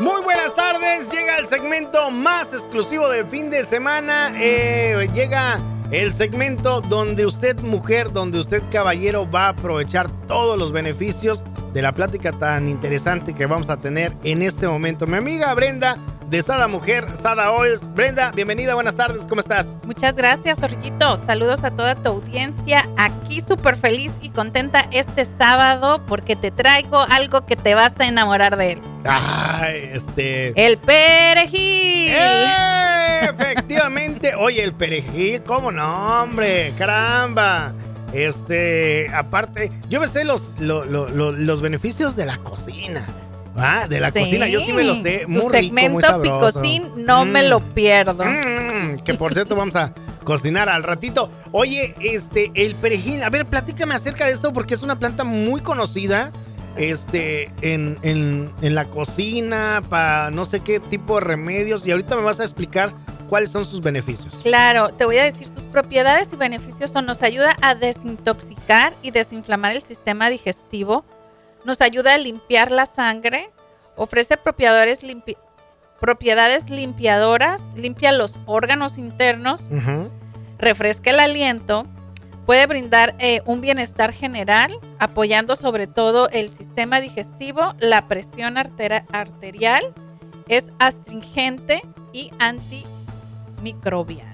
Muy buenas tardes, llega el segmento más exclusivo del fin de semana. Eh, llega el segmento donde usted mujer, donde usted caballero va a aprovechar todos los beneficios de la plática tan interesante que vamos a tener en este momento. Mi amiga Brenda de Sada Mujer, Sada Oils. Brenda, bienvenida, buenas tardes, ¿cómo estás? Muchas gracias, Orillito. Saludos a toda tu audiencia. Aquí súper feliz y contenta este sábado porque te traigo algo que te vas a enamorar de él. Ay, este. El perejil. ¡Eh! Efectivamente. Oye, el perejil, ¿cómo no, hombre? Caramba. Este, aparte, yo me sé los, los, los beneficios de la cocina. Ah, de la cocina, yo sí me lo sé. Muy tu rico, muy sabroso. Picocín, no me lo mm. pierdo. Mm, que por cierto, vamos a cocinar al ratito. Oye, este, el perejil, a ver, platícame acerca de esto porque es una planta muy conocida. Este, en, en, en la cocina, para no sé qué tipo de remedios. Y ahorita me vas a explicar cuáles son sus beneficios. Claro, te voy a decir sus propiedades y beneficios son nos ayuda a desintoxicar y desinflamar el sistema digestivo, nos ayuda a limpiar la sangre, ofrece propiedades, propiedades limpiadoras, limpia los órganos internos, refresca el aliento, puede brindar eh, un bienestar general, apoyando sobre todo el sistema digestivo, la presión arterial, es astringente y antimicrobiano.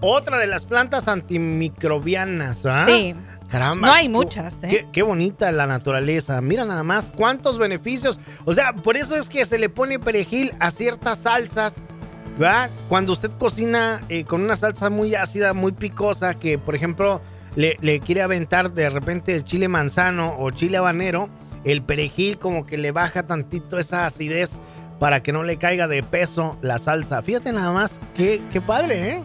Otra de las plantas antimicrobianas, ¿ah? Sí. Caramba. No hay muchas, ¿eh? Qué, bonita la naturaleza. Mira nada más cuántos beneficios. O sea, por eso es que se le pone perejil a ciertas salsas. ¿Verdad? Cuando usted cocina eh, con una salsa muy ácida, muy picosa, que por ejemplo le, le, quiere aventar de repente el chile manzano o chile habanero, el perejil como que le baja tantito esa acidez para que no le caiga de peso la salsa. Fíjate nada más, qué, qué padre, ¿eh?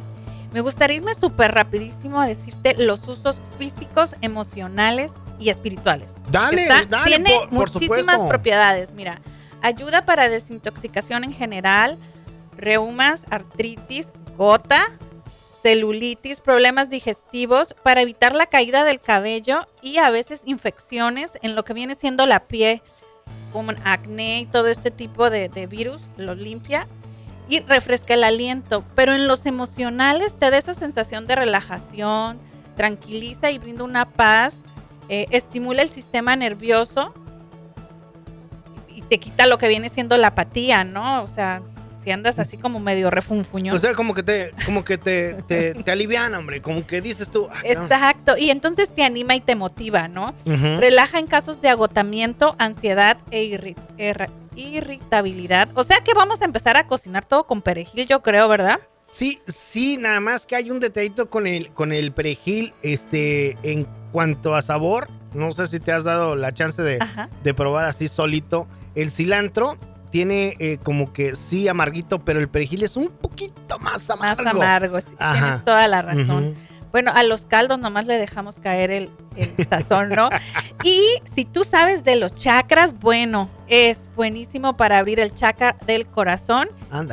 Me gustaría irme súper rapidísimo a decirte los usos físicos, emocionales y espirituales. Dale, dale. Tiene muchísimas propiedades. Mira, ayuda para desintoxicación en general, reumas, artritis, gota, celulitis, problemas digestivos, para evitar la caída del cabello y a veces infecciones en lo que viene siendo la piel, como acné y todo este tipo de, de virus, lo limpia y refresca el aliento, pero en los emocionales te da esa sensación de relajación, tranquiliza y brinda una paz, eh, estimula el sistema nervioso y te quita lo que viene siendo la apatía, ¿no? O sea, si andas así como medio refunfuñón. O sea, como que te, como que te, te, alivian, hombre, como que dices tú. Ah, Exacto, y entonces te anima y te motiva, ¿no? Relaja en casos de agotamiento, ansiedad e irritación irritabilidad. O sea que vamos a empezar a cocinar todo con perejil, yo creo, ¿verdad? Sí, sí, nada más que hay un detallito con el, con el perejil, este, en cuanto a sabor, no sé si te has dado la chance de, de probar así solito. El cilantro tiene eh, como que sí amarguito, pero el perejil es un poquito más amargo. Más amargo, sí, tienes toda la razón. Bueno, a los caldos nomás le dejamos caer el, sazón, ¿no? y si tú sabes de los chakras, bueno, es buenísimo para abrir el chakra del corazón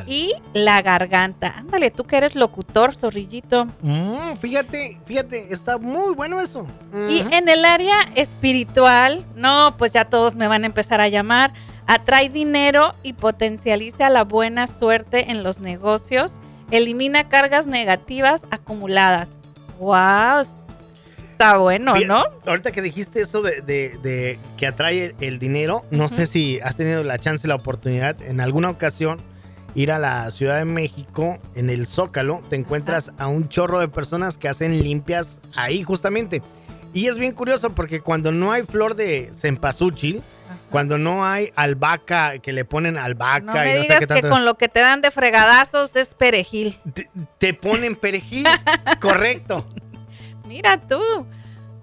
y la garganta. Ándale, tú que eres locutor, zorrillito. Mm, fíjate, fíjate, está muy bueno eso. Y en el área espiritual, no, pues ya todos me van a empezar a llamar. Atrae dinero y potencializa la buena suerte en los negocios. Elimina cargas negativas acumuladas Wow, está bueno, ¿no? Ahorita que dijiste eso de, que atrae el dinero, no sé si has tenido la chance, la oportunidad en alguna ocasión ir a la Ciudad de México, en el Zócalo, te encuentras a un chorro de personas que hacen limpias ahí justamente. Y es bien curioso porque cuando no hay flor de cempasúchil, cuando no hay albahaca, que le ponen albahaca no y no sé qué tanto. que con lo que te dan de fregadazos es perejil. Te, ponen perejil, correcto. Mira tú.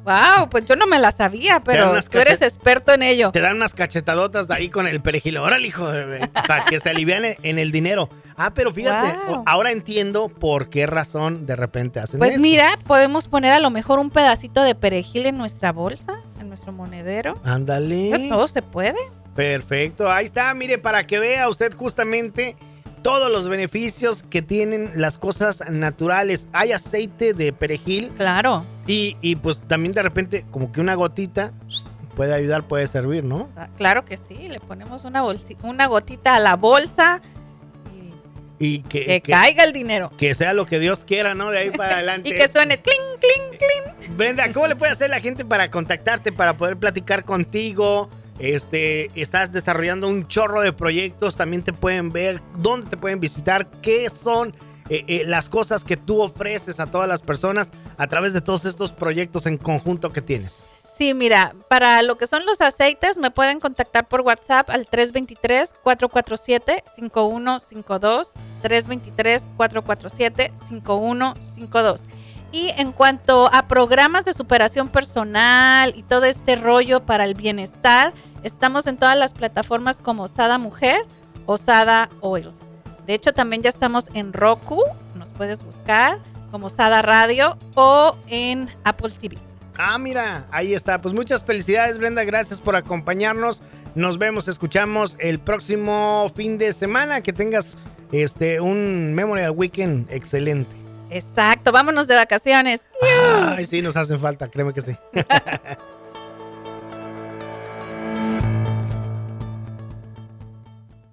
Wow, pues yo no me la sabía, pero tú eres experto en ello. Te dan unas cachetadotas de ahí con el perejil. Órale, hijo, para que se aliviane en el dinero. Ah, pero fíjate, ahora entiendo por qué razón de repente hacen pues eso. Pues mira, podemos poner a lo mejor un pedacito de perejil en nuestra bolsa, nuestro monedero. Ándale. Pues todo se puede. Perfecto, ahí está, mire, para que vea usted justamente todos los beneficios que tienen las cosas naturales. Hay aceite de perejil. Claro. Y, y pues también de repente como que una gotita puede ayudar, puede servir, ¿no? Claro que sí, le ponemos una, una gotita a la bolsa y que, caiga el dinero. Que sea lo que Dios quiera, ¿no? De ahí para adelante. y que suene clink, clink, clink. Brenda, ¿cómo le puede hacer la gente para contactarte, para poder platicar contigo? Este, estás desarrollando un chorro de proyectos, también te pueden ver, dónde te pueden visitar, qué son eh, eh, las cosas que tú ofreces a todas las personas a través de todos estos proyectos en conjunto que tienes. Sí, mira, para lo que son los aceites me pueden contactar por WhatsApp al 323-447-5152, 323-447-5152. Y en cuanto a programas de superación personal y todo este rollo para el bienestar, estamos en todas las plataformas como Sada Mujer o Sada Oils. De hecho, también ya estamos en Roku, nos puedes buscar como Sada Radio o en Apple TV. Ah, mira, ahí está. Pues muchas felicidades, Brenda. Gracias por acompañarnos. Nos vemos, escuchamos el próximo fin de semana. Que tengas este un Memorial Weekend excelente. Exacto, vámonos de vacaciones. Ay, sí, nos hacen falta, créeme que sí.